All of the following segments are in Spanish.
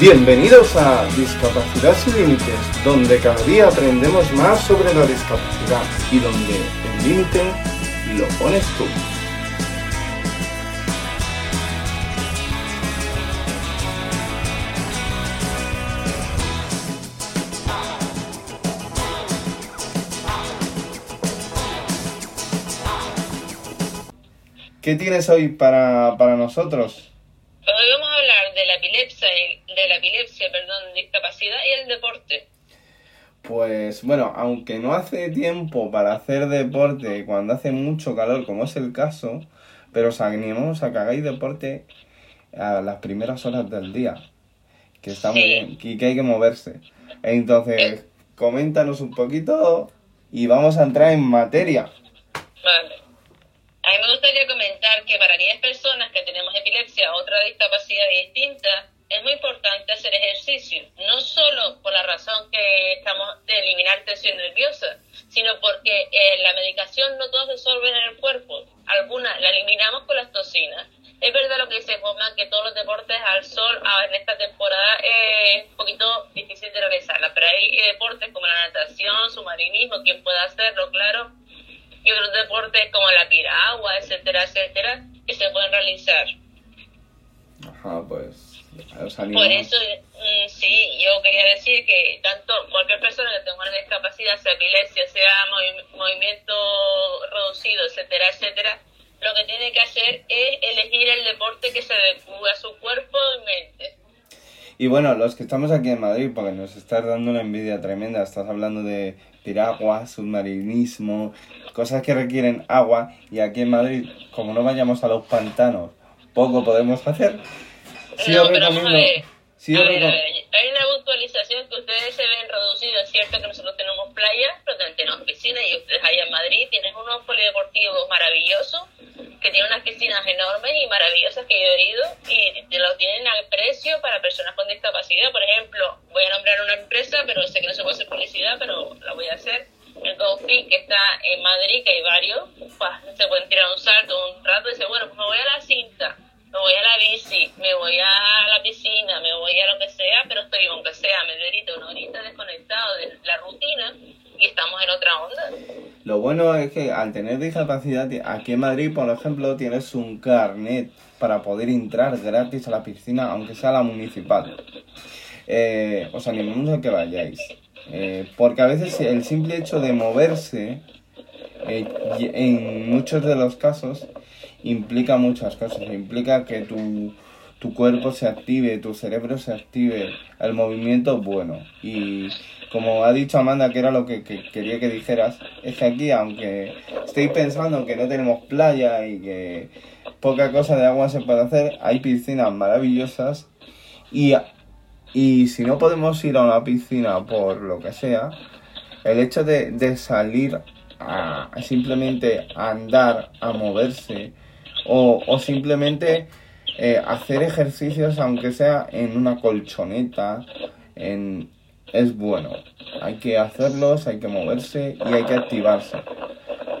Bienvenidos a Discapacidad sin Límites, donde cada día aprendemos más sobre la discapacidad y donde el límite lo pones tú. ¿Qué tienes hoy para, para nosotros? Hoy vamos a hablar de la epilepsia, y- de la epilepsia, perdón, discapacidad y el deporte. Pues bueno, aunque no hace tiempo para hacer deporte cuando hace mucho calor, como es el caso, pero os animamos a que hagáis deporte a las primeras horas del día, que está muy bien, y que hay que moverse. Entonces, coméntanos un poquito y vamos a entrar en materia. Vale. A mí me gustaría comentar que para aquellas personas que tenemos epilepsia o otra discapacidad distinta, es muy importante hacer ejercicio, no solo por la razón que estamos de eliminar tensión nerviosa, sino porque eh, la medicación no todas resuelven en el cuerpo, algunas la eliminamos con las toxinas. Es verdad lo que dice Juanma, que todos los deportes al sol ah, en esta temporada es un poquito difícil de realizarla, pero hay eh, deportes como la natación, submarinismo, quien pueda hacerlo, claro, y otros deportes como la piragua, etcétera, etcétera, que se pueden realizar. Ajá, pues Por eso, mm, sí, yo quería decir que tanto cualquier persona que tenga una discapacidad, sea epilepsia, sea movi- movimiento reducido, etcétera, etcétera, lo que tiene que hacer es elegir el deporte que se adecue a su cuerpo y mente. Y bueno, los que estamos aquí en Madrid, porque nos estás dando una envidia tremenda, estás hablando de piragua, submarinismo, cosas que requieren agua, y aquí en Madrid, como no vayamos a los pantanos, poco podemos hacer. Sí no, os recomiendo-. Sí A os ver, a recom- ver, hay una puntualización que ustedes se ven reducidos. Es cierto que nosotros tenemos playas, pero también tenemos piscinas y ustedes allá en Madrid tienen unos polideportivos maravillosos que tienen unas piscinas enormes y maravillosas que yo he ido y te lo tienen al precio para personas con discapacidad. Por ejemplo, voy a nombrar una empresa, pero sé que no se puede hacer publicidad, pero la voy a hacer. El GoFit que está en Madrid, que hay varios, pues, se pueden tirar un salto un rato y dice, bueno, pues me voy a la cinta me voy a la bici, me voy a la piscina, me voy a lo que sea, pero estoy, aunque sea media horita, una horita desconectado de la rutina y estamos en otra onda. Lo bueno es que al tener discapacidad, aquí en Madrid, por ejemplo, tienes un carnet para poder entrar gratis a la piscina, aunque sea la municipal. Eh, os animamos a que vayáis. Eh, porque a veces el simple hecho de moverse, eh, en muchos de los casos, implica muchas cosas. Implica que tu, tu cuerpo se active, tu cerebro se active, el movimiento es bueno. Y como ha dicho Amanda, que era lo que, que quería que dijeras, es que aquí, aunque estéis pensando que no tenemos playa y que poca cosa de agua se puede hacer, hay piscinas maravillosas y, y si no podemos ir a una piscina por lo que sea, el hecho de, de salir a, simplemente andar, a moverse o, o simplemente eh, hacer ejercicios aunque sea en una colchoneta, en, es bueno. Hay que hacerlos, hay que moverse y hay que activarse.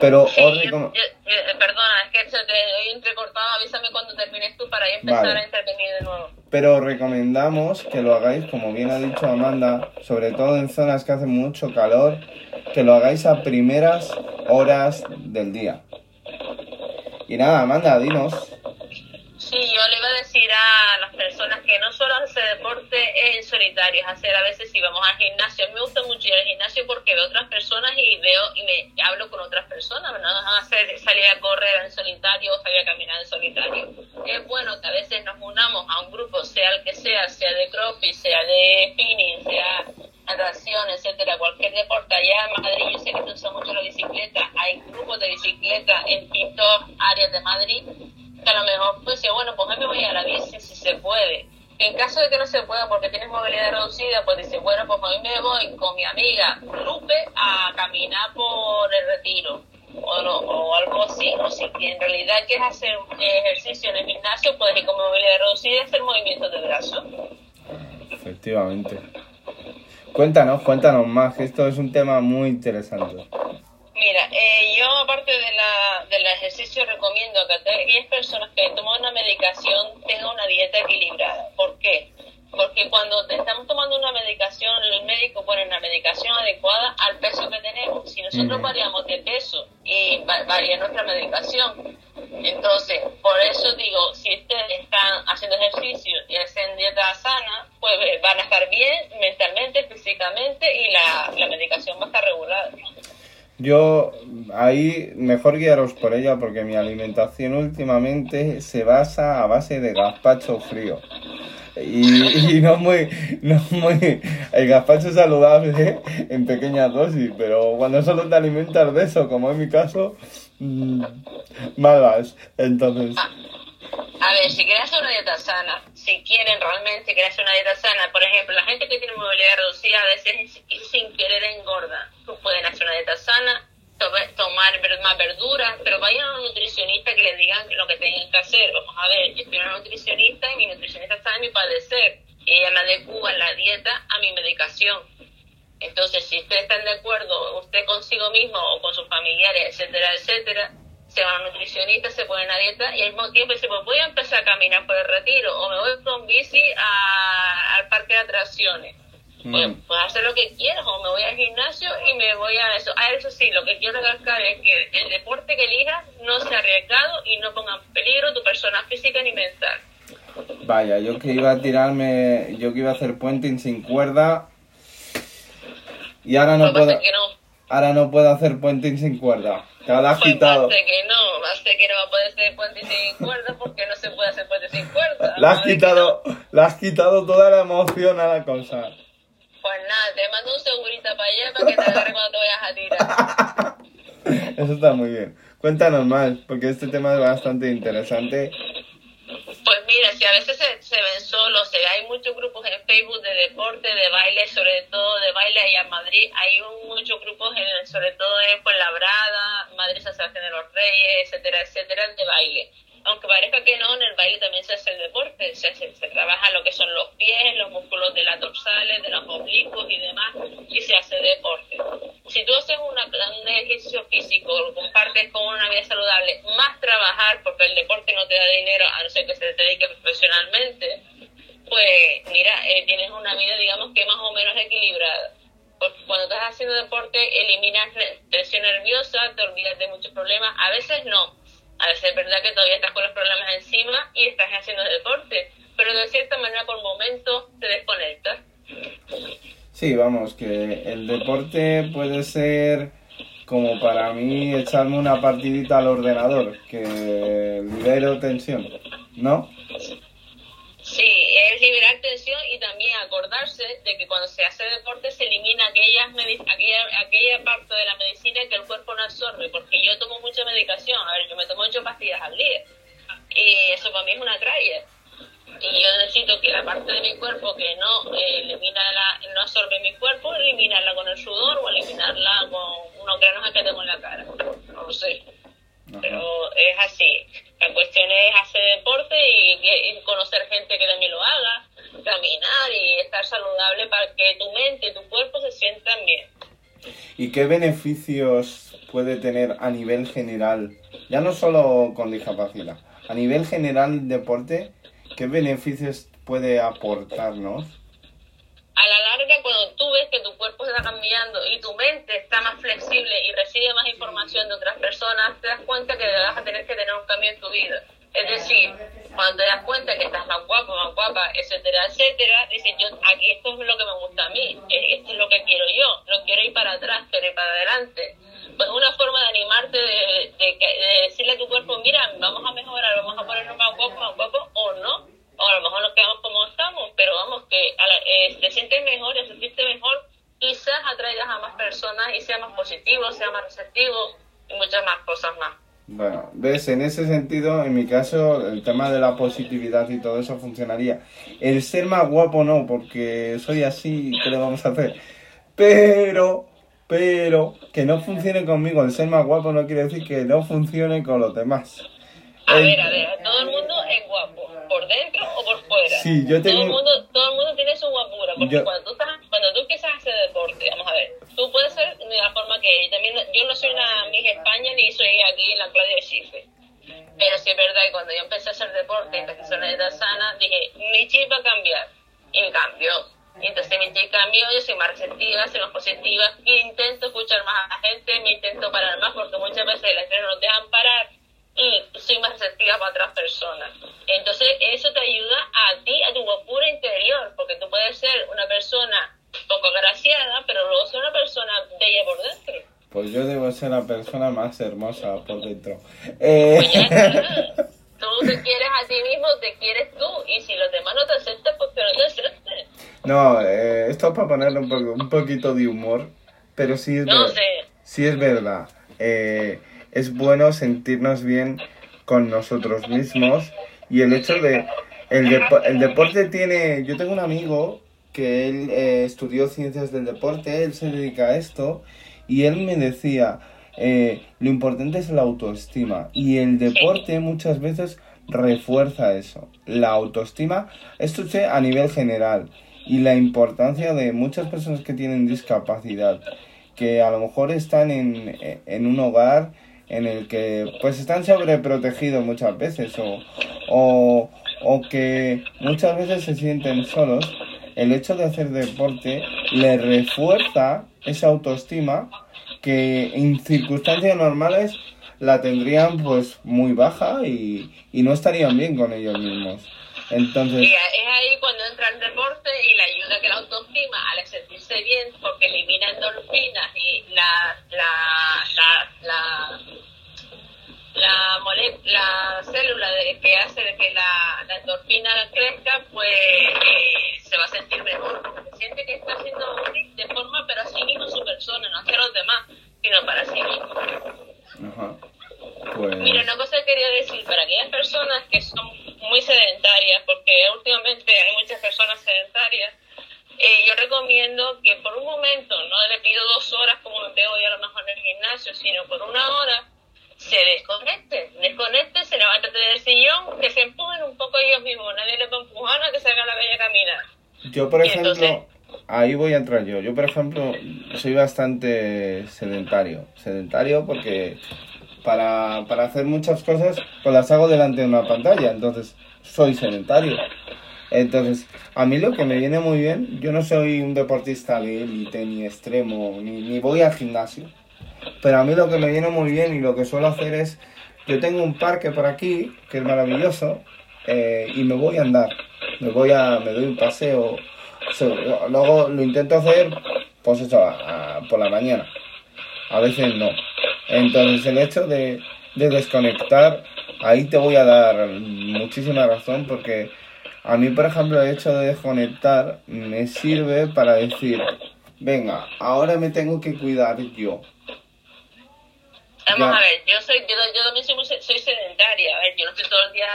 Pero Sí, os recom- yo- yo- perdona, es que se te doy entrecortado, avísame cuando termines tú para empezar Vale. a intervenir de nuevo. pero os recomendamos que lo hagáis, como bien ha dicho Amanda, sobre todo en zonas que hacen mucho calor, que lo hagáis a primeras horas del día. Y nada, Amanda, dinos. Sí, yo le iba a decir a las personas que no solo hacer deporte en solitario, es hacer a veces si vamos al gimnasio. A mí me gusta mucho ir al gimnasio porque veo otras personas y veo y me hablo con otras personas. No nos van a hacer salir a correr en solitario o salir a caminar en solitario. Es bueno que a veces nos unamos a un grupo, sea el que sea, sea de crossfit, sea de spinning, sea natación, etcétera, cualquier deporte. Allá en Madrid yo sé que se usa mucho la bicicleta. Hay grupos de bicicleta en distintas áreas de Madrid que a lo mejor pues bueno, pues me voy a la bici si se puede. En caso de que no se pueda porque tienes movilidad reducida, pues dice, bueno, pues hoy me voy con mi amiga Lupe a caminar por el retiro o, no, o algo así. O si en realidad quieres hacer ejercicio en el gimnasio, puedes ir con movilidad reducida y hacer movimientos de brazo. Efectivamente. Cuéntanos, cuéntanos más, que esto es un tema muy interesante. Mira, eh, yo aparte de la, del ejercicio recomiendo que aquellas personas que toman una medicación tengan una dieta equilibrada. ¿Por qué? Porque cuando estamos tomando una medicación, el médico pone una medicación adecuada al peso que tenemos. Si nosotros variamos de peso y varía nuestra medicación, entonces, por eso digo, si ustedes están haciendo ejercicio y hacen dieta sana, pues eh, van a estar bien mentalmente, físicamente y la, la medicación va a estar regulada. Yo ahí mejor guiaros por ella porque mi alimentación últimamente se basa a base de gazpacho frío. Y, y no muy, no muy, el gazpacho saludable en pequeñas dosis, pero cuando solo te alimentas de eso, como en mi caso, mmm, malas. Entonces, a ver, si quieres una dieta sana, si quieren realmente querer hacer una dieta sana, por ejemplo, la gente que tiene movilidad reducida a veces sin querer engorda. Pues pueden hacer una dieta sana, tomar más verduras, pero vayan a un nutricionista que les digan lo que tienen que hacer. Vamos a ver, yo soy una nutricionista y mi nutricionista sabe mi padecer. Ella me adecua la dieta a mi medicación. Entonces, si ustedes están de acuerdo, usted consigo mismo o con sus familiares, etcétera, etcétera, se van a nutricionista, se ponen a dieta y al mismo tiempo dice, pues voy a empezar a caminar por el retiro o me voy con bici al parque de atracciones. Pues, pues, hacer lo que quieras o me voy al gimnasio y me voy a eso. A eso sí, lo que quiero recalcar es que el deporte que elijas no sea arriesgado y no ponga en peligro tu persona física ni mental. Vaya, yo que iba a tirarme, yo que iba a hacer puenting sin cuerda y ahora no pues puedo... Ahora no puedo hacer puenting sin cuerda. Te la has pues quitado. que no, que no va a poder hacer puente sin cuerda porque no se puede hacer puente sin cuerda. Le has, quitado, le has quitado toda la emoción a la cosa. Pues nada, te mando un segurito para allá para que te agarre cuando te vayas a tirar. Eso está muy bien. Cuéntanos más, porque este tema es bastante interesante pues mira, si a veces se, ven solos, hay muchos grupos en Facebook de deporte, de baile, sobre todo de baile allá en Madrid, hay muchos grupos, en, sobre todo en Fuenlabrada, Madrid Asociación de los Reyes, etcétera, etcétera, de baile aunque parezca que no, en el baile también se hace el deporte, se, se, trabaja lo que son los pies, los músculos de las dorsales, de los oblicuos y demás, y se hace deporte. Si tú haces una, un ejercicio físico, lo compartes con una vida saludable, más trabajar, porque el deporte no te da dinero, a no ser que se te dedique profesionalmente, pues mira, eh, tienes una vida, digamos que más o menos equilibrada. Porque cuando estás haciendo deporte, eliminas tensión nerviosa, te olvidas de muchos problemas. A veces no, a veces es verdad que todavía estás con los problemas encima y estás haciendo deporte, pero de cierta manera por momento te desconectas. Sí, vamos, que el deporte puede ser como para mí echarme una partidita al ordenador, que libero tensión, ¿no? Sí, es liberar tensión y también acordarse de que cuando se hace deporte se elimina aquellas aquella, aquella parte de la medicina que el cuerpo no absorbe, porque yo tomo mucha medicación, a ver, yo me tomo ocho pastillas al día y eso para mí es una tralla. Y yo necesito que la parte de mi cuerpo que no eh, elimina la, no absorbe mi cuerpo, eliminarla con el sudor o eliminarla con unos granos que tengo en la cara. No lo sé. Pero es así. La cuestión es hacer deporte y, conocer gente que también lo haga, caminar y estar saludable para que tu mente y tu cuerpo se sientan bien. ¿Y qué beneficios puede tener a nivel general, ya no solo con discapacidad, a nivel general deporte, qué beneficios puede aportarnos? a la larga, cuando tú ves que tu cuerpo está cambiando y tu mente está más flexible y recibe más información de otras personas, te das cuenta que vas a tener que tener un cambio en tu vida. Es decir, cuando te das cuenta que estás más guapo, más guapa, etcétera, etcétera, dices, yo, aquí esto es lo que me gusta a mí, esto es lo que quiero yo, no quiero ir para atrás, quiero ir para adelante. Pues una forma de animarte, de, de decirle a tu cuerpo, mira, vamos a mejorar, vamos a ponernos más guapos, más guapos, o no, o a lo mejor nos quedamos como estamos, pero vamos, que eh, te sientes mejor y sentirte mejor, quizás atraigas a más personas y sea más positivo, sea más receptivo y muchas más cosas más. Bueno, ves, en ese sentido, en mi caso, el tema de la positividad y todo eso funcionaría. El ser más guapo no, porque soy así, ¿qué le vamos a hacer? Pero, pero, que no funcione conmigo el ser más guapo no quiere decir que no funcione con los demás. A ver, a ver, todo el mundo es guapo por dentro o por fuera. Sí, yo tengo... todo, el mundo, todo el mundo tiene su guapura, porque cuando, tú estás, cuando tú empiezas a hacer deporte, vamos a ver, tú puedes ser de la forma que yo también yo no soy una Miss España ni soy aquí en la Claudia de Chifre. Pero sí es verdad que cuando yo empecé a hacer deporte, empecé a hacer una dieta sana, dije, mi chip va a cambiar. y cambió. Entonces mi chica cambió, yo soy más receptiva, soy más positiva, y intento escuchar más a la gente, me intento parar más porque muchas veces el estrés no te dejan parar y soy más receptiva para otras personas. Entonces eso te ayuda a ti, a tu guapura interior, porque tú puedes ser una persona poco graciada, pero luego ser una persona bella por dentro. Pues yo debo ser la persona más hermosa por dentro. Eh... Pues ya está. Tú te quieres a ti mismo, te quieres tú, y si los demás no te aceptan, pues que no te acepten. No, eh, esto es para ponerle un, poco, un poquito de humor, pero sí es, No ver- sé. sí es verdad. Eh, es bueno sentirnos bien con nosotros mismos y el hecho de... El, depo- el deporte tiene... Yo tengo un amigo que él eh, estudió ciencias del deporte, él se dedica a esto y él me decía, eh, lo importante es la autoestima y el deporte muchas veces refuerza eso, la autoestima, esto es a nivel general y la importancia de muchas personas que tienen discapacidad, que a lo mejor están en, en un hogar en el que pues están sobreprotegidos muchas veces o, o, o que muchas veces se sienten solos, el hecho de hacer deporte le refuerza esa autoestima que en circunstancias normales la tendrían pues muy baja y, y no estarían bien con ellos mismos. Entonces, Y es ahí cuando entra el deporte y le ayuda que la autoestima, al sentirse bien, porque elimina endorfinas y la, la, la, la, la, mole- la célula de, que hace que la, la endorfina crezca, pues eh, se va a sentir mejor, porque siente que está haciendo de forma, pero a sí mismo su persona, no hacia los demás, sino para sí mismo. ajá, pues, Mira, una cosa que quería decir, para aquellas personas que son muy sedentarias, porque últimamente hay muchas personas sedentarias, eh, yo recomiendo que por un momento, no le pido dos horas como me pego yo a lo mejor en el gimnasio, sino por una hora, se desconecte, desconecte, se levántate del sillón, que se empujen un poco ellos mismos, nadie les va a empujar a que salga a la calle a caminar. Yo, por Y ejemplo, entonces- ahí voy a entrar yo. Yo, por ejemplo, soy bastante sedentario. Sedentario porque para, para hacer muchas cosas, pues las hago delante de una pantalla. Entonces, soy sedentario. Entonces, a mí lo que me viene muy bien, yo no soy un deportista de élite, ni extremo, ni, ni voy al gimnasio. Pero a mí lo que me viene muy bien y lo que suelo hacer es, yo tengo un parque por aquí, que es maravilloso, eh, y me voy a andar. Me voy a, me doy un paseo. Luego lo intento hacer, pues eso, por la mañana. A veces no. Entonces el hecho de, de desconectar, ahí te voy a dar muchísima razón porque a mí, por ejemplo, el hecho de desconectar me sirve para decir, venga, ahora me tengo que cuidar yo. Vamos Ya. a ver, yo soy, yo, yo también soy, soy sedentaria, a ver, yo no estoy todo el día,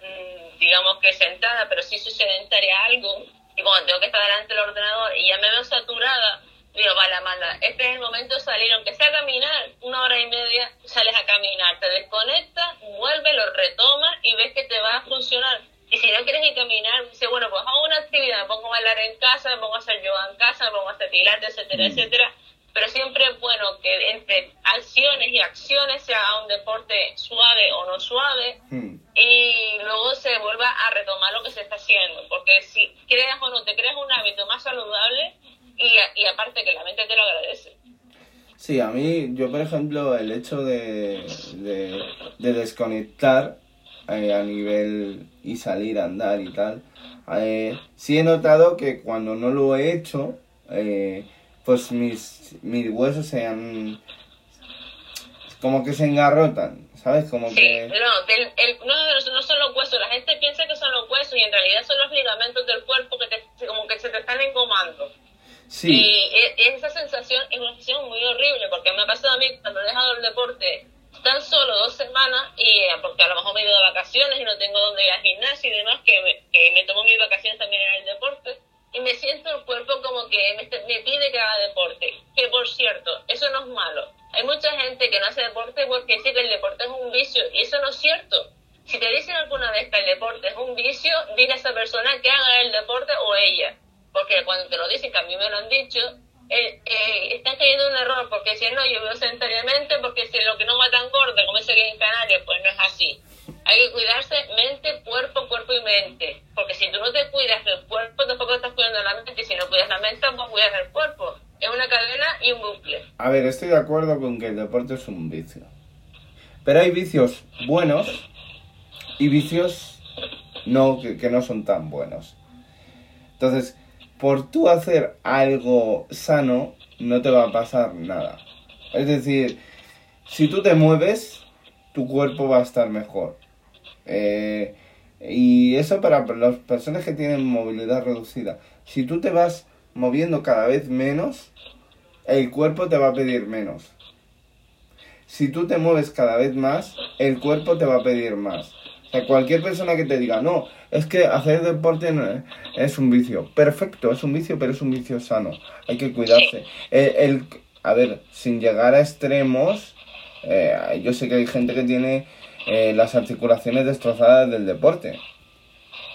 mm, digamos que sentada, pero sí soy sedentaria algo, y cuando tengo que estar delante del ordenador y ya me veo saturada, digo, vale, Amanda, este es el momento de salir, aunque sea a caminar, una hora y media, sales a caminar, te desconectas, vuelves, lo retomas y ves que te va a funcionar. Y si no quieres ir caminar, dices, bueno, pues hago una actividad, me pongo a bailar en casa, me pongo a hacer yoga en casa, me pongo a hacer pilates, etcétera, etcétera pero siempre es bueno que entre acciones y acciones se haga un deporte suave o no suave Hmm. y luego se vuelva a retomar lo que se está haciendo, porque si creas o no te creas un hábito más saludable y, aparte que la mente te lo agradece. Sí, a mí, yo por ejemplo, el hecho de, de, de desconectar eh, a nivel y salir a andar y tal, eh, sí he notado que cuando no lo he hecho, eh, pues mis, mis huesos se han... como que se engarrotan, ¿sabes? Como Sí, que... no, del- el- no, no son los huesos, la gente piensa que son los huesos y en realidad son los ligamentos del cuerpo que te, como que se te están engomando. Y e- esa sensación es una sensación muy horrible, porque me ha pasado a mí cuando he dejado el deporte tan solo dos semanas, y eh, porque a lo mejor me he ido de vacaciones y no tengo dónde ir al gimnasio y demás, que me, que me tomo mis vacaciones también en el deporte, y me siento el cuerpo como que me, me pide que haga deporte. Que por cierto, eso no es malo. Hay mucha gente que no hace deporte porque dice que el deporte es un vicio, y eso no es cierto. Si te dicen alguna vez que el deporte es un vicio, dile a esa persona que haga el deporte o ella porque cuando te lo dicen, que a mí me lo han dicho, eh, eh, están cayendo en un error, porque si no, yo veo sedentariamente, porque si lo que no va tan gordo, como ese que en Canarias, pues no es así. Hay que cuidarse mente, cuerpo, cuerpo y mente. Porque si tú no te cuidas del cuerpo, tampoco estás cuidando la mente. Y si no cuidas la mente, tampoco cuidas el cuerpo. Es una cadena y un bucle. A ver, estoy de acuerdo con que el deporte es un vicio. Pero hay vicios buenos y vicios no, que, que no son tan buenos. Entonces, por tú hacer algo sano, no te va a pasar nada. Es decir, si tú te mueves, tu cuerpo va a estar mejor. Eh, y eso para las personas que tienen movilidad reducida. Si tú te vas moviendo cada vez menos, el cuerpo te va a pedir menos. Si tú te mueves cada vez más, el cuerpo te va a pedir más. O sea, cualquier persona que te diga, no, es que hacer deporte no es un vicio. Perfecto, es un vicio, pero es un vicio sano. Hay que cuidarse. El, el- a ver, sin llegar a extremos, eh, yo sé que hay gente que tiene eh, las articulaciones destrozadas del deporte.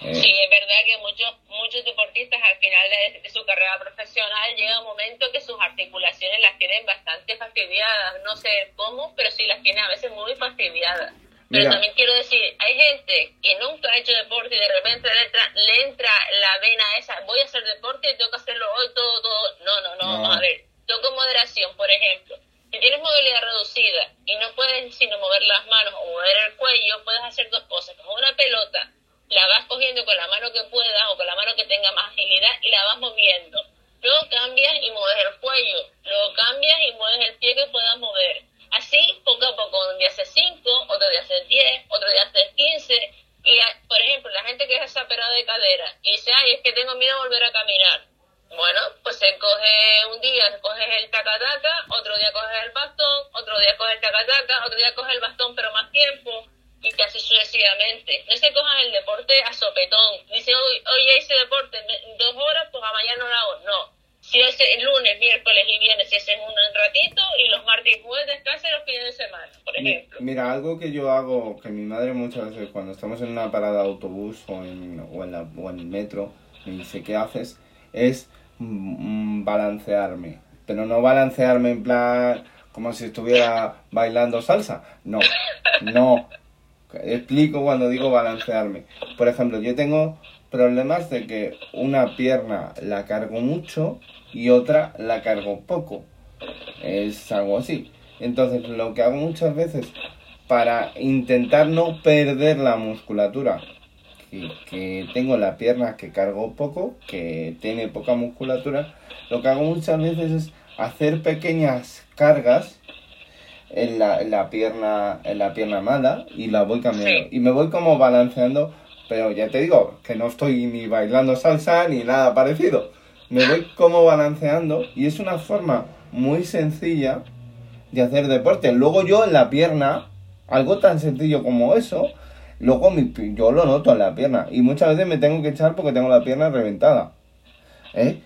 Eh, Sí, es verdad que muchos muchos deportistas al final de, de su carrera profesional llega un momento que sus articulaciones las tienen bastante fastidiadas. No sé cómo, pero sí las tienen a veces muy fastidiadas. Pero Mira. también quiero decir, hay gente que nunca ha hecho deporte y de repente le entra, le entra la vena esa, voy a hacer deporte y tengo que hacerlo hoy todo, todo. No, no, no, No. vamos a ver. Todo con moderación, por ejemplo. Si tienes movilidad reducida y no puedes sino mover las manos o mover el cuello, puedes hacer dos cosas. Como una pelota, la vas cogiendo con la mano que puedas o con la mano que tenga más agilidad y la vas moviendo. Luego cambias y mueves el cuello. Luego cambias y mueves el pie que puedas mover. Así, poco a poco, un día haces 5, otro día haces 10, otro día haces 15. Y, por ejemplo, la gente que es desaperada de cadera y dice, ay, es que tengo miedo a volver a caminar. Bueno, pues se coge un día, coges el tacataca, otro día coges el bastón, otro día coges el tacataca, otro día coges el bastón pero más tiempo y casi sucesivamente. No se cojan el deporte a sopetón. Dice, hoy, hoy ya hice deporte dos horas, pues a mañana no lo hago. No. Si es el lunes, miércoles y viernes, si hacen un ratito y los martes y jueves descansen los fines de semana, por ejemplo. Mira, algo que yo hago, que mi madre muchas veces cuando estamos en una parada de autobús o en, o en, la- o en el metro me dice, ¿qué haces? Es mm, balancearme. Pero no balancearme en plan como si estuviera bailando salsa. No, no. Explico cuando digo balancearme. Por ejemplo, yo tengo problemas de que una pierna la cargo mucho y otra la cargo poco. Es algo así. Entonces, lo que hago muchas veces para intentar no perder la musculatura, que, tengo la pierna que cargo poco, que tiene poca musculatura, lo que hago muchas veces es hacer pequeñas cargas en la, en la pierna en la pierna mala y la voy cambiando Sí. y me voy como balanceando pero ya te digo que no estoy ni bailando salsa ni nada parecido me voy como balanceando y es una forma muy sencilla de hacer deporte luego yo en la pierna algo tan sencillo como eso luego mi yo lo noto en la pierna y muchas veces me tengo que echar porque tengo la pierna reventada ¿eh?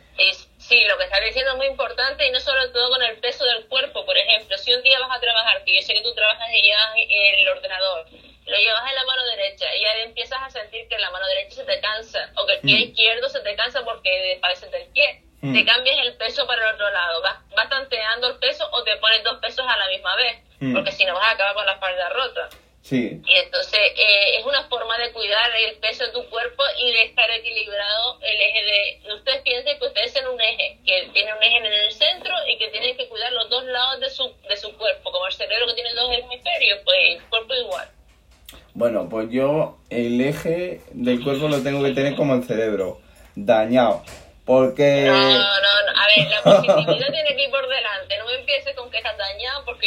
Sí, lo que estás diciendo es muy importante y no solo todo con el peso del cuerpo. Por ejemplo, si un día vas a trabajar, que yo sé que tú trabajas y llevas el ordenador, lo llevas en la mano derecha y ya empiezas a sentir que la mano derecha se te cansa o que el pie Mm. izquierdo se te cansa porque parece del pie. Mm. Te cambias el peso para el otro lado, vas, vas tanteando el peso o te pones dos pesos a la misma vez, Mm. porque si no vas a acabar con la espalda rota. Sí Y entonces eh, es una forma de cuidar el peso de tu cuerpo y de estar equilibrado el eje de... Ustedes piensen que ustedes tienen un eje, que tiene un eje en el centro y que tienen que cuidar los dos lados de su, de su cuerpo, como el cerebro que tiene dos hemisferios, pues el cuerpo igual. Bueno, pues yo el eje del cuerpo lo tengo que tener como el cerebro, dañado. Porque... No, no, no. A ver, la positividad tiene que ir por delante. No me empieces con que estás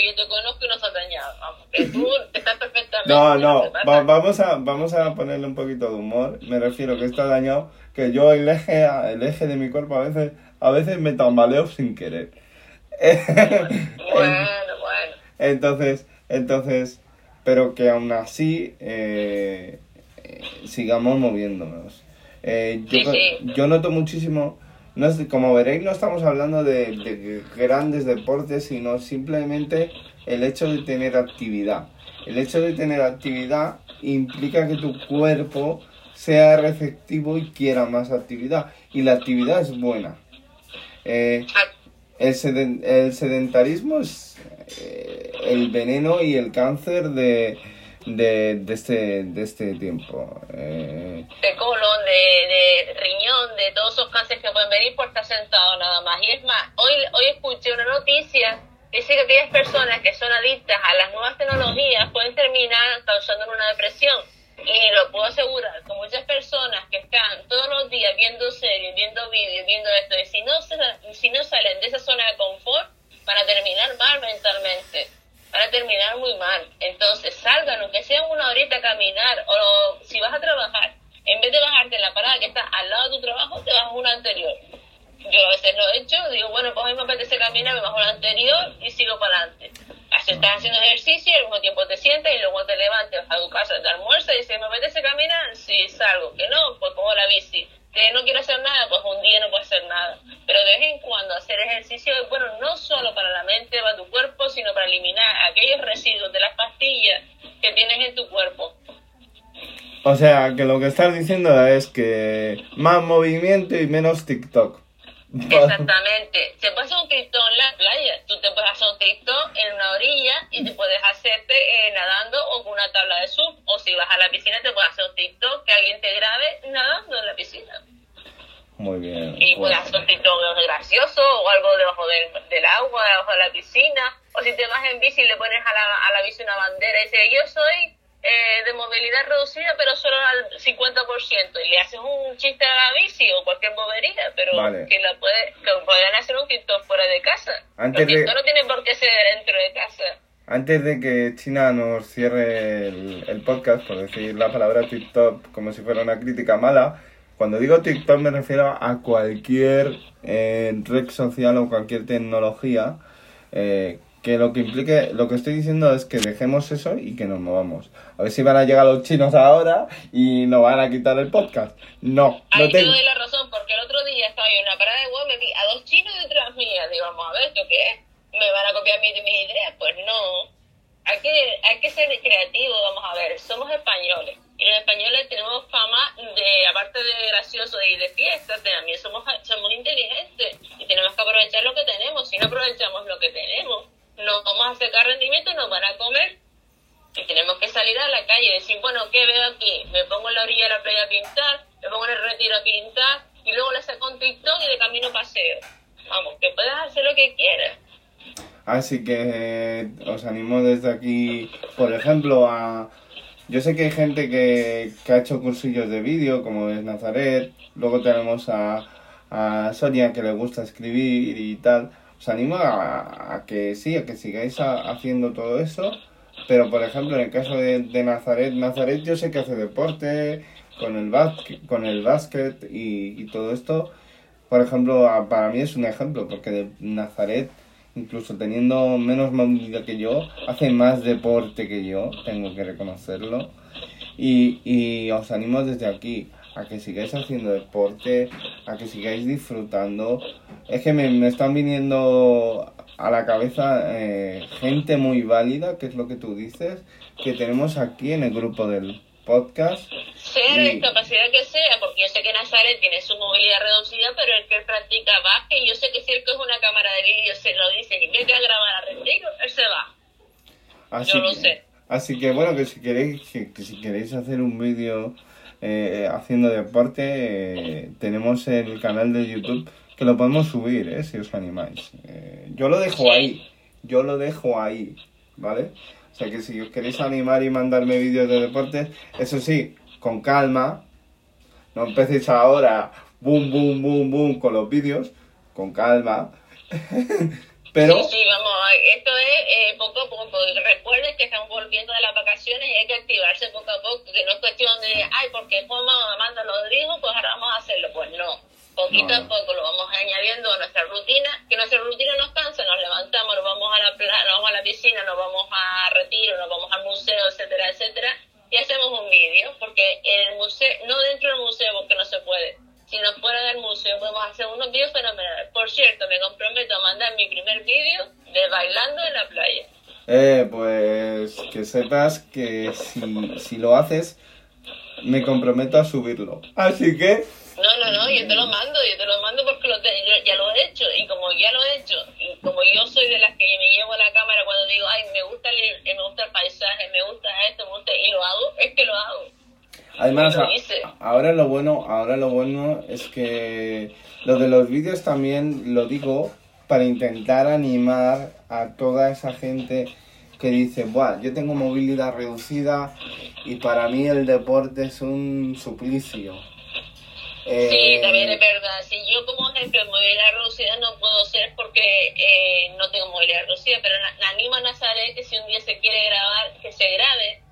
dañado yo te conozco y no estás dañado. Vamos, que tú estás perfectamente. No, no, va- vamos, a, vamos a ponerle un poquito de humor. Me refiero que está dañado, que yo el eje, el eje de mi cuerpo a veces, a veces me tambaleo sin querer. Bueno, bueno. Entonces, entonces, pero que aún así eh, eh, sigamos moviéndonos. Eh, yo, Sí, sí. yo noto muchísimo, no es, como veréis, no estamos hablando de, de grandes deportes, sino simplemente el hecho de tener actividad. El hecho de tener actividad implica que tu cuerpo sea receptivo y quiera más actividad. Y la actividad es buena. Eh, el, seden- el sedentarismo es eh, el veneno y el cáncer de, de, de, este, de este tiempo? Eh... De colon, de, de, riñón, de todos esos cánceres que pueden venir por estar sentado nada más. Y es más, hoy, hoy escuché una noticia dice que aquellas personas que son adictas a las nuevas tecnologías pueden terminar causando una depresión. Y lo puedo asegurar, que muchas personas que están todos los días viendo series, viendo vídeos, viendo esto, y si no, si no salen de esa zona de confort, van a terminar mal mentalmente, van a terminar muy mal. Entonces salgan, aunque sea una horita a caminar, o si vas a trabajar, en vez de bajarte en la parada que está al lado de tu trabajo, te bajas una anterior yo a veces lo he hecho, digo, bueno, pues a mí me apetece caminar, me bajo la anterior y sigo para adelante. Así estás haciendo ejercicio y al mismo tiempo te sientas y luego te levantas a tu casa, te almuerzas y dices, ¿me apetece caminar? Sí, salgo. Que no, pues pongo la bici. Que no quiero hacer nada, pues un día no puedo hacer nada. Pero de vez en cuando hacer ejercicio es bueno no solo para la mente, para tu cuerpo, sino para eliminar aquellos residuos de las pastillas que tienes en tu cuerpo. O sea, que lo que estás diciendo es que más movimiento y menos TikTok. Exactamente. Se puede hacer un TikTok en la playa. Tú te puedes hacer un TikTok en una orilla y te puedes hacerte eh, nadando o con una tabla de surf. O si vas a la piscina, te puedes hacer un TikTok que alguien te grabe nadando en la piscina. Muy bien. Y puedes hacer un TikTok gracioso o algo debajo del, del agua, debajo de la piscina. O si te vas en bici y le pones a la, a la bici una bandera y dices, yo soy eh, de movilidad reducida, pero solo al 50%. Y le haces un chiste a la bici o cualquier bobería, pero que la puede, que pueden hacer un TikTok fuera de casa. Antes de... no tiene por qué ser dentro de casa. Antes de que China nos cierre el, podcast, por decir la palabra TikTok como si fuera una crítica mala, cuando digo TikTok me refiero a cualquier eh, red social o cualquier tecnología eh, que lo que implique, lo que estoy diciendo es que dejemos eso y que nos movamos. A ver si van a llegar los chinos ahora y nos van a quitar el podcast. No, Ahí no te doy la razón, porque el otro día estaba yo en una parada de web, me vi a dos chinos detrás mías. Digo, vamos a ver, ¿esto qué es? ¿Me van a copiar mis, mis ideas? Pues no. Hay que, hay que ser creativos, vamos a ver. Somos españoles. Y los españoles tenemos fama de, aparte de gracioso y de fiesta, también somos, somos inteligentes. Y tenemos que aprovechar lo que tenemos. Si no aprovechamos lo que tenemos no vamos a sacar rendimiento, nos van a comer y tenemos que salir a la calle y decir, bueno, ¿qué veo aquí? Me pongo en la orilla de la playa a pintar, me pongo en el retiro a pintar y luego le saco un TikTok y de camino paseo. Vamos, que puedas hacer lo que quieras. Así que os animo desde aquí, por ejemplo, a... Yo sé que hay gente que, que ha hecho cursillos de vídeo, como es Nazaret, luego tenemos a, a Sonia que le gusta escribir y tal os animo a, que sí, a que sigáis haciendo todo eso. Pero, por ejemplo, en el caso de, Nazaret, Nazaret yo sé que hace deporte con el, básquet, con el básquet y, todo esto. Por ejemplo, para mí es un ejemplo, porque de Nazaret, incluso teniendo menos movilidad que yo, hace más deporte que yo, tengo que reconocerlo. Y, y os animo desde aquí a que sigáis haciendo deporte, a que sigáis disfrutando. Es que me, me están viniendo a la cabeza eh, gente muy válida, que es lo que tú dices, que tenemos aquí en el grupo del podcast. Sea la discapacidad que sea, porque yo sé que Nazaret tiene su movilidad reducida, pero el que practica básquet, yo sé que si él coge una cámara de vídeo, se lo dice y ve que grabar a retiro, él se va. Así yo lo sé. Así que bueno, que si queréis, que si queréis hacer un vídeo eh, haciendo deporte, eh, tenemos el canal de YouTube que lo podemos subir, eh, si os animáis. Eh, yo lo dejo ahí, yo lo dejo ahí, ¿vale? O sea que si os queréis animar y mandarme vídeos de deportes, eso sí, con calma, no empecéis ahora, boom, boom, boom, boom, con los vídeos, con calma. Pero... Sí, sí, vamos, esto es eh, poco a poco. Recuerden que estamos volviendo de las vacaciones y hay que activarse poco a poco, que no es cuestión de, ay, porque Juanma Amanda lo dijo, pues ahora vamos a hacerlo. Pues no, poquito a poco lo vamos añadiendo a nuestra rutina, que nuestra rutina nos cansa, nos levantamos, nos vamos a la playa, nos vamos a la piscina, nos vamos a retiro, nos vamos al museo, etcétera, etcétera, y hacemos un vídeo, porque en el museo, no dentro del museo, porque no se puede, si nos fuera del museo podemos hacer unos vídeos fenomenales. Por cierto, me comprometo a mandar mi primer vídeo de bailando en la playa. Eh, pues que sepas que si, si lo haces, me comprometo a subirlo. Así que... No, no, no, yo te lo mando, yo te lo mando porque lo te- yo ya lo he hecho. Y como ya lo he hecho, y como yo soy de las que me llevo la cámara cuando digo, ay, me gusta el, eh, me gusta el paisaje, me gusta esto, me gusta, y lo hago, es que lo hago. Además, Lo a- ahora lo bueno, ahora lo bueno es que lo de los vídeos también lo digo para intentar animar a toda esa gente que dice, Buah, yo tengo movilidad reducida y para mí el deporte es un suplicio. Eh, Sí, también es verdad. Si yo como ejemplo movilidad reducida no puedo ser porque eh, no tengo movilidad reducida, pero animo a Nazaret que si un día se quiere grabar, que se grabe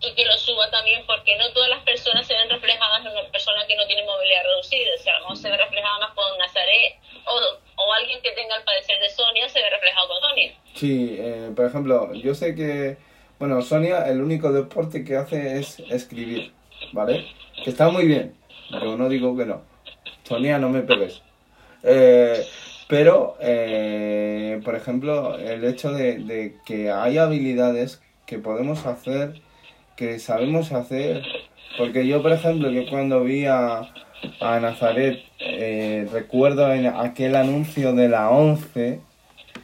y que lo suba también porque no todas las personas se ven reflejadas en una persona que no tiene movilidad reducida. O sea, a lo mejor se ve reflejada más con Nazaret o, o alguien que tenga el padecer de Sonia se ve reflejado con Sonia. Sí, eh, por ejemplo, yo sé que, bueno, Sonia el único deporte que hace es escribir, ¿vale? Que está muy bien, yo no digo que no. Sonia, no me pegues. Eh, pero, eh, por ejemplo, el hecho de, de que hay habilidades que podemos hacer, que sabemos hacer, porque yo, por ejemplo, yo cuando vi a, a Nazaret, eh, recuerdo en aquel anuncio de la 11,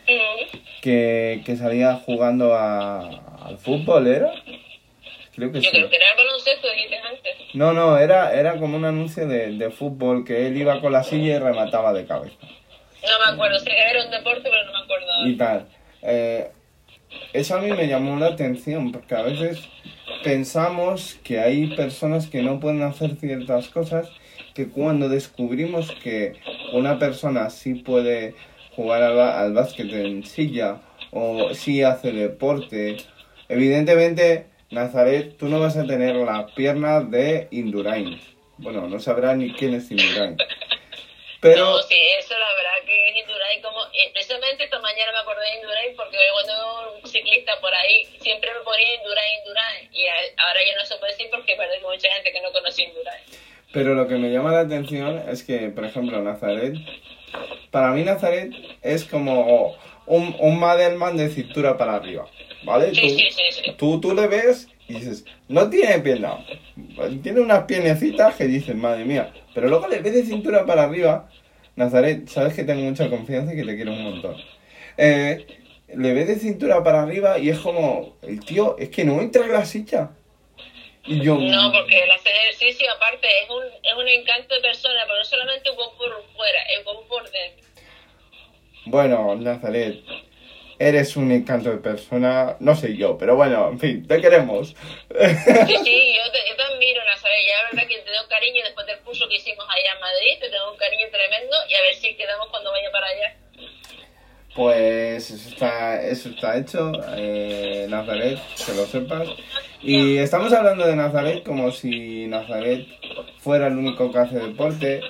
Mm. que, que salía jugando a, al fútbol, ¿era? Creo que Yo sí. creo que era el baloncesto, dijiste antes. No, no, era, era como un anuncio de, de fútbol que él iba con la silla y remataba de cabeza. No me acuerdo, sé que era un deporte, pero no me acuerdo. Y tal. Eh, eso a mí me llamó la atención porque a veces pensamos que hay personas que no pueden hacer ciertas cosas que cuando descubrimos que una persona sí puede jugar al, al básquet en silla o sí hace deporte, evidentemente, Nazaret, tú no vas a tener las piernas de Indurain. Bueno, no sabrás ni quién es Indurain. Pero... No, sí, eso la verdad que es Indurain como... eh, precisamente esta mañana me acordé de Indurain porque cuando un ciclista por ahí siempre me ponía Indurain, Indurain y ahora ya no se puede decir porque parece que mucha gente que no conoce Indurain. Pero lo que me llama la atención es que, por ejemplo, Nazaret, para mí Nazaret es como un, un Madelman de cintura para arriba, ¿vale? Sí, Tú, sí, sí, sí. tú, tú le ves y dices, no tiene pierna, tiene unas piernecitas que dices, madre mía, pero luego le ves de cintura para arriba, Nazaret, sabes que tengo mucha confianza y que te quiero un montón. Eh, le ves de cintura para arriba y es como, el tío, es que no entra en la silla. Y yo, No, porque el hacer ejercicio aparte es un, es un encanto de persona, pero no solamente un poco por fuera, es como por dentro. Bueno, Nazaret, eres un encanto de persona, no sé yo, pero bueno, en fin, te queremos. Sí, sí, yo te, yo te admiro, Nazaret, ya es verdad que te tengo cariño después del curso que hicimos allá en Madrid, te tengo un cariño tremendo y a ver si quedamos cuando vaya para allá. Pues eso está, eso está hecho, eh, Nazaret, que lo sepas. Y estamos hablando de Nazaret como si Nazaret fuera el único que hace deporte.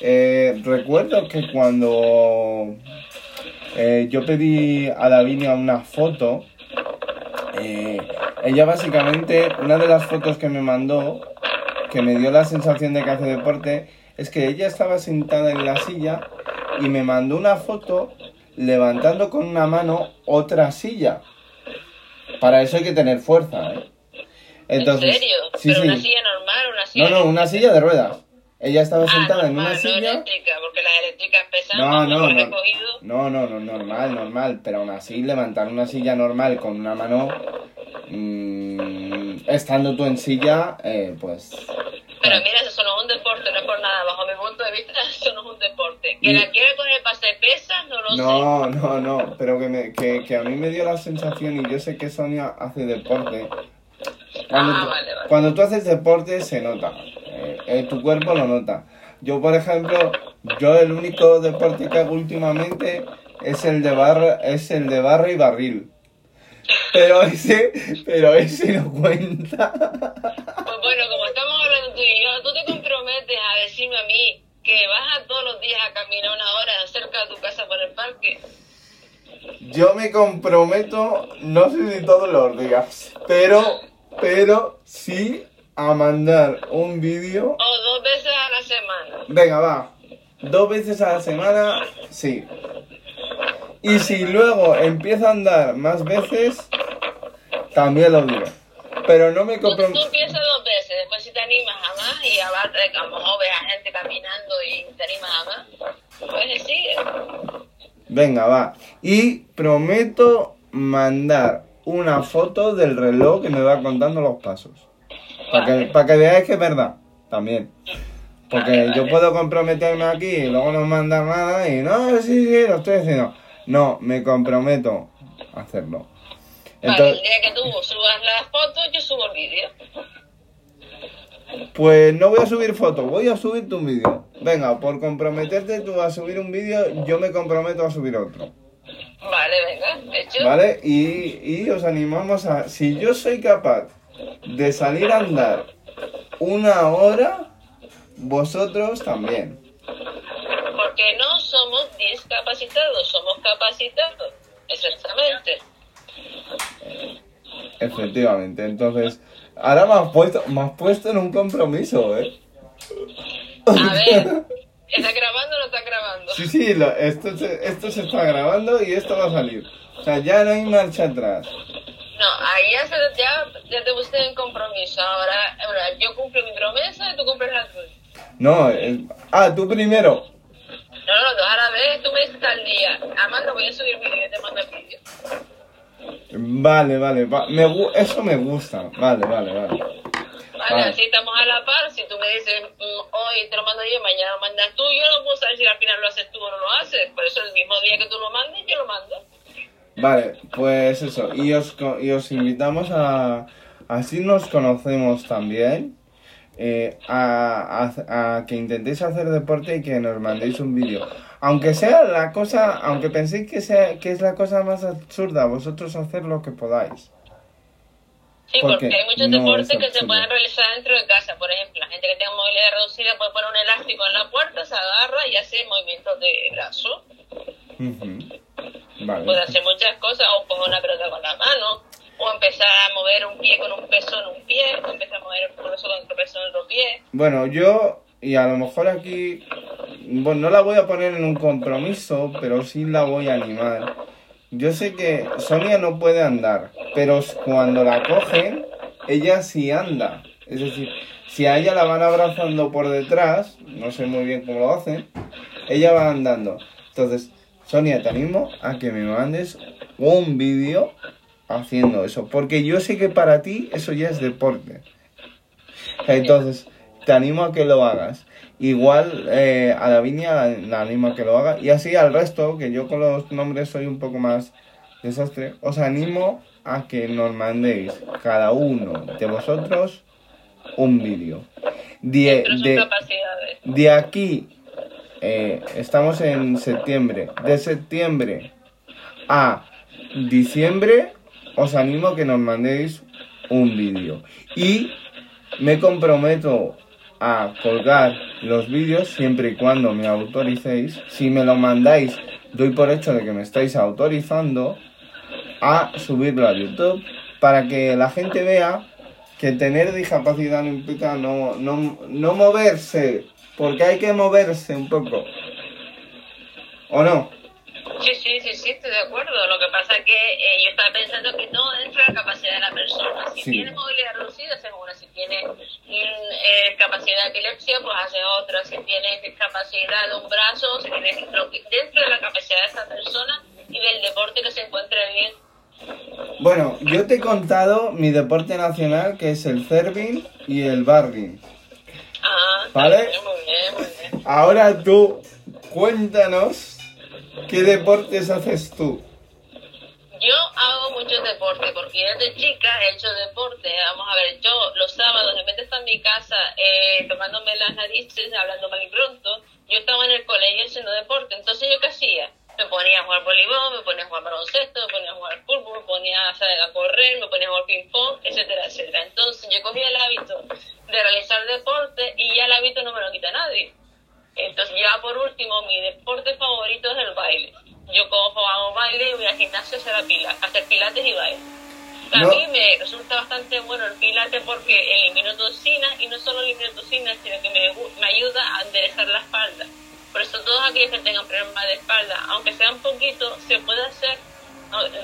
Eh, recuerdo que cuando eh, yo pedí a Lavinia una foto, eh, ella básicamente, una de las fotos que me mandó, que me dio la sensación de que hace deporte, es que ella estaba sentada en la silla y me mandó una foto levantando con una mano otra silla. Para eso hay que tener fuerza, ¿eh? Entonces, ¿En serio? sí, ¿Pero sí. una silla normal una silla No, no, una silla de ruedas. Ella estaba Ah, sentada en una no silla. eléctrica, porque las eléctricas pesan, No, no, no. recogido. No, no, no, normal, normal. Pero aún así, levantar una silla normal con una mano. mm, estando tú en silla, eh, pues. Pero mira, eso no es un deporte, no es por nada. Bajo mi punto de vista, eso no es un deporte. Que Y- la quiera coger para hacer pesas, no lo sé. No, no, no, pero que, me, que, que a mí me dio la sensación, y yo sé que Sonia hace deporte. Cuando, Ah, tú, vale, vale. cuando tú haces deporte se nota, eh, eh, tu cuerpo lo nota. Yo, por ejemplo, yo el único deporte que hago últimamente es el de barra, es el de barra y barril. Pero ese, pero ese no cuenta. Pues bueno, como estamos hablando tú y yo, tú te comprometes a decirme a mí que vas a todos los días a caminar una hora cerca de tu casa por el parque. Yo me comprometo, no sé si todos los días, pero, pero sí a mandar un vídeo. O dos veces a la semana. Venga, va. Dos veces a la semana, sí. Y si luego empiezo a andar más veces, también lo digo. Pero no me comprometo. Tú, tú piensas dos veces, después si te animas a más y a, a lo mejor ves a gente caminando y te animas a más, pues sigue. Venga, va. Y prometo mandar una foto del reloj que me va contando los pasos. Para que, para que veáis que es verdad, también. Porque Vale, yo vale. puedo comprometerme aquí y luego no mandar nada y no, sí, sí, lo estoy haciendo. No, me comprometo a hacerlo. Vale, el Entonces, día que tú subas las fotos, yo subo el vídeo. pues no voy a subir fotos, voy a subir tu vídeo. Venga, por comprometerte tú a subir un vídeo, yo me comprometo a subir otro. Vale, venga, hecho. ¿Vale? Y, y os animamos a... Si yo soy capaz de salir a andar una hora, vosotros también. Porque no somos discapacitados, somos capacitados. Exactamente. Efectivamente. Entonces, ahora me has puesto, me has puesto en un compromiso, ¿eh? A ver, ¿está grabando o no está grabando? Sí, sí, lo- esto, se, esto se está grabando y esto va a salir. O sea, ya no hay marcha atrás. No, ahí ya, se- ya, ya te puse en compromiso. Ahora, ahora, yo cumplo mi promesa y tú cumples la tuya. No, es- ah, tú primero. No, no, no, ahora ves, tú me dices tal día. Amanda, voy a subir vídeo, te mando el vídeo. Vale, vale, va- me, eso me gusta. Vale, vale, vale. Vale, así estamos a la par. Si tú me dices, mm, hoy te lo mando yo, mañana lo mandas tú, yo no puedo saber si al final lo haces tú o no lo haces. Por eso el mismo día que tú lo mandes, yo lo mando. Vale, pues eso, y os, y os invitamos a, así nos conocemos también, eh, a, a- a que intentéis hacer deporte y que nos mandéis un vídeo. Aunque sea la cosa, aunque penséis que, sea, que es la cosa más absurda, vosotros hacer lo que podáis. Sí, Porque porque, hay muchos no deportes es que se pueden realizar dentro de casa. Por ejemplo, la gente que tenga movilidad reducida puede poner un elástico en la puerta, se agarra y hace movimientos de brazo. Vale. Puede hacer muchas cosas, o coger una pelota con la mano, o empezar a mover un pie con un peso en un pie, o empezar a mover un peso con otro peso en otro pie. Bueno, yo, y a lo mejor aquí, bueno, no la voy a poner en un compromiso, pero sí la voy a animar. Yo sé que Sonia no puede andar, pero cuando la cogen, ella sí anda. Es decir, si a ella la van abrazando por detrás, no sé muy bien cómo lo hacen, ella va andando. Entonces, Sonia, te animo a que me mandes un vídeo haciendo eso, porque yo sé que para ti eso ya es deporte. Entonces, te animo a que lo hagas. Igual eh, a Davinia la, la animo a que lo haga. Y así al resto, que yo con los nombres soy un poco más desastre, os animo a que nos mandéis cada uno de vosotros un vídeo. De, de aquí, eh, estamos en septiembre. De septiembre a diciembre, os animo a que nos mandéis un vídeo. Y me comprometo a colgar los vídeos siempre y cuando me autoricéis. Si me lo mandáis, doy por hecho de que me estáis autorizando a subirlo a YouTube para que la gente vea que tener discapacidad no implica no, no, no moverse, porque hay que moverse un poco. ¿O no? Sí, sí, sí, sí, estoy de acuerdo. Lo que pasa es que eh, yo estaba pensando que no dentro de la capacidad de la persona. Si Sí. tienes movilidad reducida, haces una. Si tienes mm, eh, capacidad de epilepsia, pues haces otra. Si tienes discapacidad de un brazo, si tienes lo que- dentro de la capacidad de esa persona y del deporte que se encuentre bien. Bueno, yo te he contado mi deporte nacional, que es el cerving y el barring. Ah, Vale. Muy bien, muy bien, muy bien. Ahora tú, cuéntanos qué deportes haces tú. Yo hago mucho deporte porque desde chica he hecho deporte. Vamos a ver, yo los sábados, en vez de estar en mi casa eh, tocándome las narices, hablando mal y pronto, yo estaba en el colegio haciendo deporte. Entonces, ¿yo qué hacía? Me ponía a jugar voleibol, me ponía a jugar baloncesto, me ponía a jugar fútbol, me ponía a, salir a correr, me ponía a jugar ping-pong, etcétera, etcétera. Entonces, yo cogía el hábito de realizar deporte y ya el hábito no me lo quita nadie. Entonces, ya por último, mi deporte favorito es el baile. Yo cojo, hago baile y voy al gimnasio a hacer, la pila, hacer pilates y baile. A No. mí me resulta bastante bueno el pilate porque elimino toxinas y no solo elimino toxinas, sino que me, me ayuda a enderezar la espalda. Por eso todos aquellos que tengan problemas de espalda, aunque sea un poquito, se puede hacer,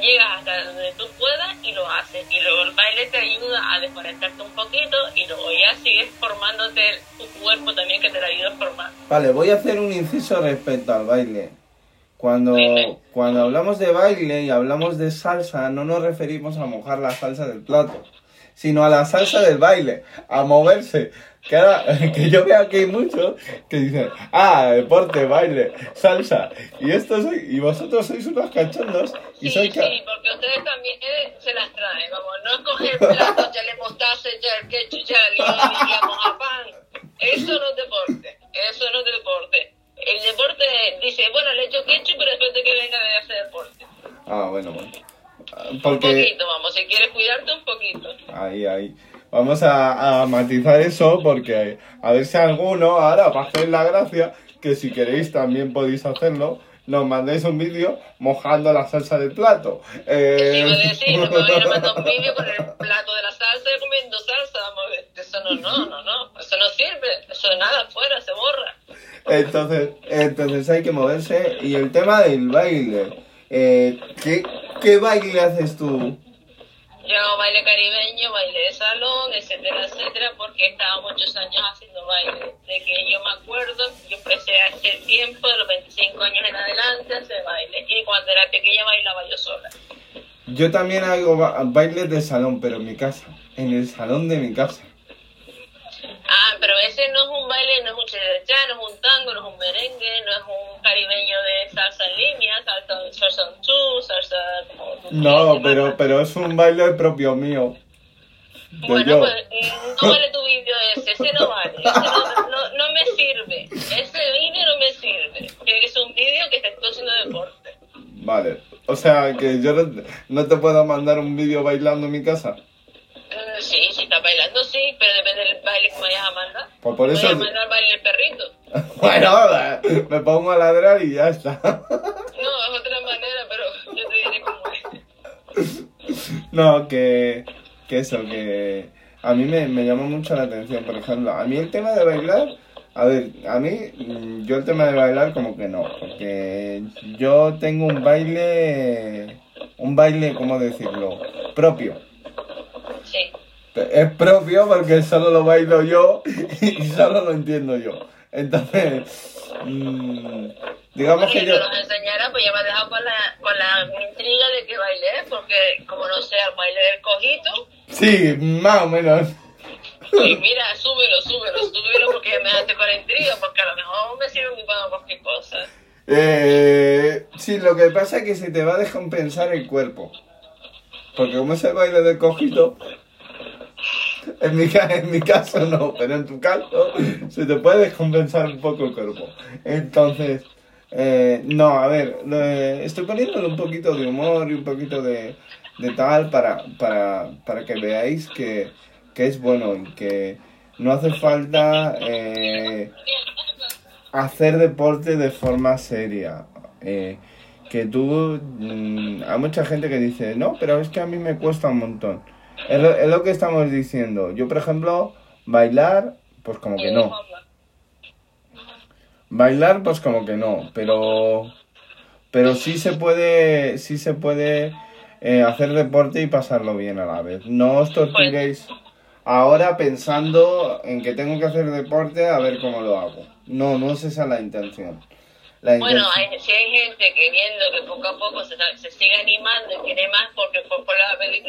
llegas hasta donde tú puedas y lo haces. Y luego el baile te ayuda a desconectarte un poquito y luego ya sigues formándote tu cuerpo también que te lo ayuda a formar. Vale, voy a hacer un inciso respecto al baile. Cuando, cuando hablamos de baile y hablamos de salsa, no nos referimos a mojar la salsa del plato, sino a la salsa del baile, a moverse. Que, yo veo que hay muchos que dicen, ah, deporte, baile, salsa. Y esto soy, y vosotros sois unos cachondos y Sí, sois sí, porque ustedes también eh, se las traen, vamos, no coger plato, echarle mostaza, echar ketchup, echar limón y ya con pan. Eso no es deporte, eso no es deporte. El deporte dice, bueno, le echo ketchup, pero después de que venga de hacer deporte. Ah, bueno, bueno. Un poquito, vamos, si quieres cuidarte un poquito. Ahí, ahí. Vamos a, a matizar eso porque a ver si alguno, ahora para hacer la gracia, que si queréis también podéis hacerlo, nos mandéis un vídeo mojando la salsa del plato. Te iba a Eh, decir, no me voy a mandar un vídeo con el plato de la salsa y comiendo salsa, vamos, eso no, no, no, no, eso no sirve, eso nada, fuera, se borra. entonces, entonces hay que moverse. Y el tema del baile. Eh, ¿qué, ¿Qué baile haces tú? Yo hago baile caribeño, baile de salón, etcétera, etcétera, porque he estado muchos años haciendo baile. De que yo me acuerdo, yo empecé hace tiempo, de los 25 años en adelante, a hacer baile. Y cuando era pequeña bailaba yo sola. Yo también hago ba- bailes de salón, pero en mi casa. En el salón de mi casa. Ah, pero ese no es un baile, no es un chachachá, no es un tango, no es un merengue, no es un caribeño de salsa en línea, salsa, salsa en tú, salsa No, pero, pero es un baile propio mío. De Bueno, yo. pues no vale tu vídeo ese, ese no vale, ese no, no, no me sirve, ese vídeo no me sirve, tiene que ser un vídeo que te estoy haciendo deporte. Vale. O sea, que yo no, no te puedo mandar un vídeo bailando en mi casa. Sí, si estás bailando, sí, pero depende del baile que vayas a mandar. Pues por eso... Voy a mandar baile perrito. Bueno, me pongo a ladrar y ya está. No, es otra manera, pero yo te diré cómo es. No, que, que eso, que a mí me, me llama mucho la atención. Por ejemplo, a mí el tema de bailar, a ver, a mí, mm, yo el tema de bailar como que no, porque yo tengo un baile, un baile, ¿cómo decirlo? Propio. Es propio porque solo lo bailo yo y solo lo entiendo yo. Entonces, mm, digamos que Si yo... no nos enseñara, pues ya me has dejado con la, con la intriga de que baile, porque como no sea el baile del cojito, Sí, más o menos. pues mira, súbelo, súbelo, súbelo, porque ya me dejaste con la intriga, porque a lo mejor me sirve muy para cualquier cosa. Eh, sí, lo que pasa es que se te va a descompensar el cuerpo. Porque como es el baile del cojito, en mi, en mi caso no, pero en tu caso se te puede descompensar un poco el cuerpo. Entonces, eh, no, a ver, estoy poniéndole un poquito de humor y un poquito de, de tal para, para, para que veáis que, que es bueno y que no hace falta eh, hacer deporte de forma seria. Eh, que tú, mm, hay mucha gente que dice, no, pero es que a mí me cuesta un montón. Es lo, es lo que estamos diciendo. Yo, por ejemplo, bailar, pues como que no. Bailar, pues como que no, pero pero sí se puede, sí se puede eh, hacer deporte y pasarlo bien a la vez. No os torturéis ahora pensando en que tengo que hacer deporte a ver cómo lo hago. No, no es esa la intención. La Bueno, hay, si hay gente que viendo que poco a poco se, se sigue animando y quiere más porque por, por la vez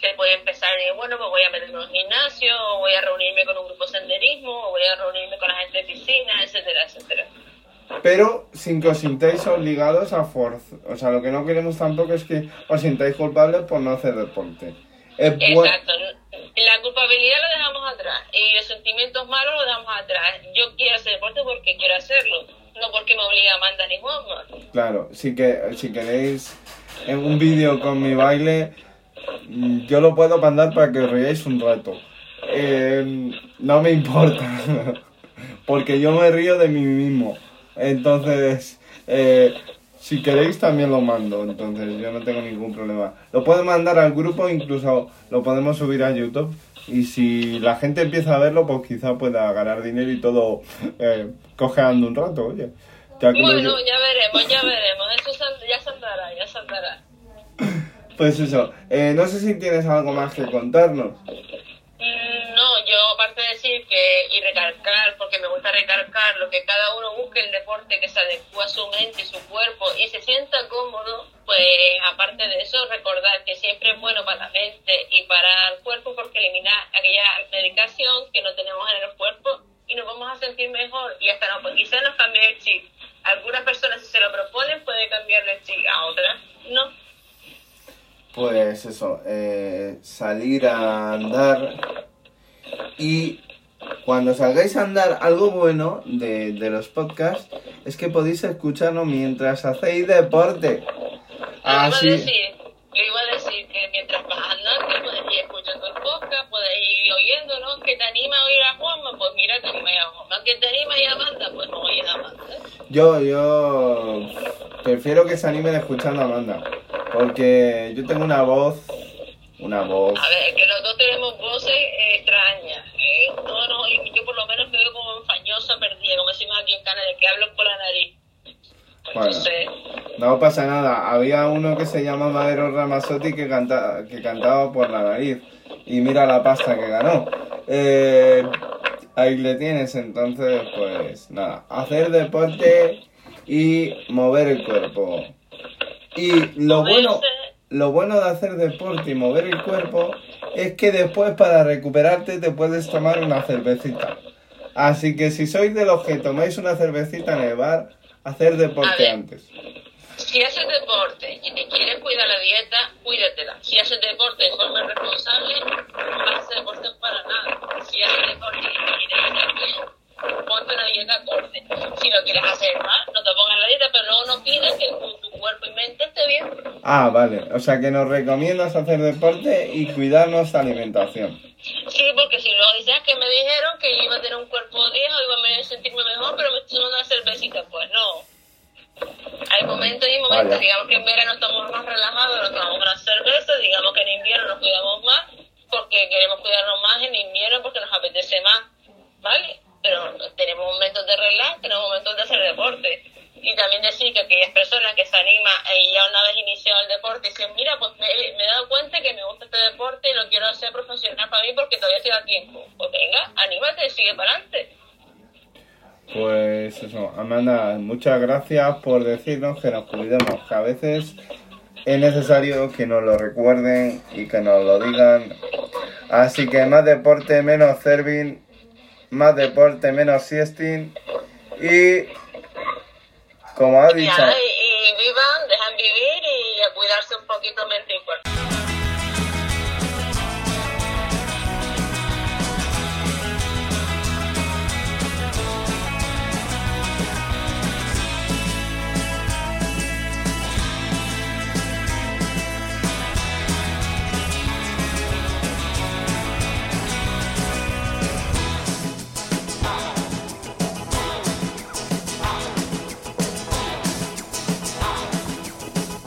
se puede empezar y bueno, pues voy a meterme en un gimnasio, o voy a reunirme con un grupo de senderismo, o voy a reunirme con la gente de piscina, etcétera, etcétera. Pero sin que os sintáis obligados a forzar. O sea, lo que no queremos tampoco es que os sintáis culpables por no hacer deporte. Es Exacto. La culpabilidad la dejamos atrás y los sentimientos malos los dejamos atrás. Yo quiero hacer deporte porque quiero hacerlo, no porque me obliga Amanda ni Juanma. Claro, si, que, si queréis en un vídeo con mi baile, yo lo puedo mandar para que riáis un rato. Eh, no me importa, porque yo me río de mí mismo. Entonces, eh, si queréis también lo mando, entonces yo no tengo ningún problema. Lo puedo mandar al grupo, incluso lo podemos subir a YouTube. Y si la gente empieza a verlo, pues quizá pueda ganar dinero y todo eh, cojeando un rato, oye. Ya que lo- Bueno, ya veremos, ya veremos. Eso ya saldrá, ya saldrá. Pues eso, eh, no sé si tienes algo más que contarnos. Mm, No, yo aparte de decir que y recalcar, porque me gusta recalcar, lo que cada uno busque el deporte que se adecua a su mente y su cuerpo y se sienta cómodo, pues aparte de eso recordar que siempre es bueno para la mente y para el cuerpo porque elimina aquella medicación que no tenemos en el cuerpo y nos vamos a sentir mejor y hasta no, pues quizás nos cambie el chip. Algunas personas si se lo proponen puede cambiarle el chip, a otras no. Pues eso, eh, salir a andar y cuando salgáis a andar, algo bueno de, de los podcasts es que podéis escucharlo mientras hacéis deporte. Así. Le iba a decir, iba a decir que mientras vas andando puedes ir escuchando el podcast, puedes ir oyéndolo, que te anima a oír a Juanma, pues mira que me a Juanma, que te anima a ir a Amanda, pues no oyes a Amanda. Yo, yo prefiero que se animen escuchando a Amanda, porque yo tengo una voz una voz. A ver, que los dos tenemos voces extrañas. Eh, no, no, yo por lo menos me veo como enfañosa, perdida, como decimos aquí en Canadá, que hablo por la nariz. Bueno, no pasa nada. Había uno que se llama Madero Ramazotti que, canta, que cantaba por la nariz. Y mira la pasta que ganó. Eh, ahí le tienes, entonces, pues nada. Hacer deporte y mover el cuerpo. Y lo bueno lo bueno de hacer deporte y mover el cuerpo es que después para recuperarte te puedes tomar una cervecita. Así que si sois de los que tomáis una cervecita en el bar, hacer deporte antes. Si haces deporte y te quieres cuidar la dieta, cuídatela. Si haces deporte de forma responsable, no vas a hacer deporte para nada. Si haces deporte y quieres estar bien, ponte una dieta acorde. Si lo quieres hacer mal, no te pongas la dieta, pero luego no pides que tu cuerpo y mente esté bien. Ah, vale. O sea que nos recomiendas hacer deporte y cuidarnos la alimentación. Sí, porque si luego dices que me dijeron que iba a tener un cuerpo viejo, iba a sentirme mejor, pero me estoy una cervecita. Pues no. Hay momentos y momentos, digamos que en verano estamos más relajados, nos tomamos una cerveza, digamos que en invierno nos cuidamos más, porque queremos cuidarnos más en invierno porque nos apetece más, ¿vale? Momentos de relax, tenemos momentos de hacer deporte y también decir que aquellas personas que se animan y ya una vez iniciado el deporte dicen, mira, pues me, he dado cuenta que me gusta este deporte y lo quiero hacer profesional para mí porque todavía estoy a tiempo. Pues venga, anímate, sigue para adelante. Pues eso, Amanda, muchas gracias por decirnos que nos cuidemos, que a veces es necesario que nos lo recuerden y que nos lo digan. Así que más deporte, menos serving, más deporte, menos siesting y como ha dicho. y, vivan, dejan vivir y a cuidarse un poquito mente y cuerpo.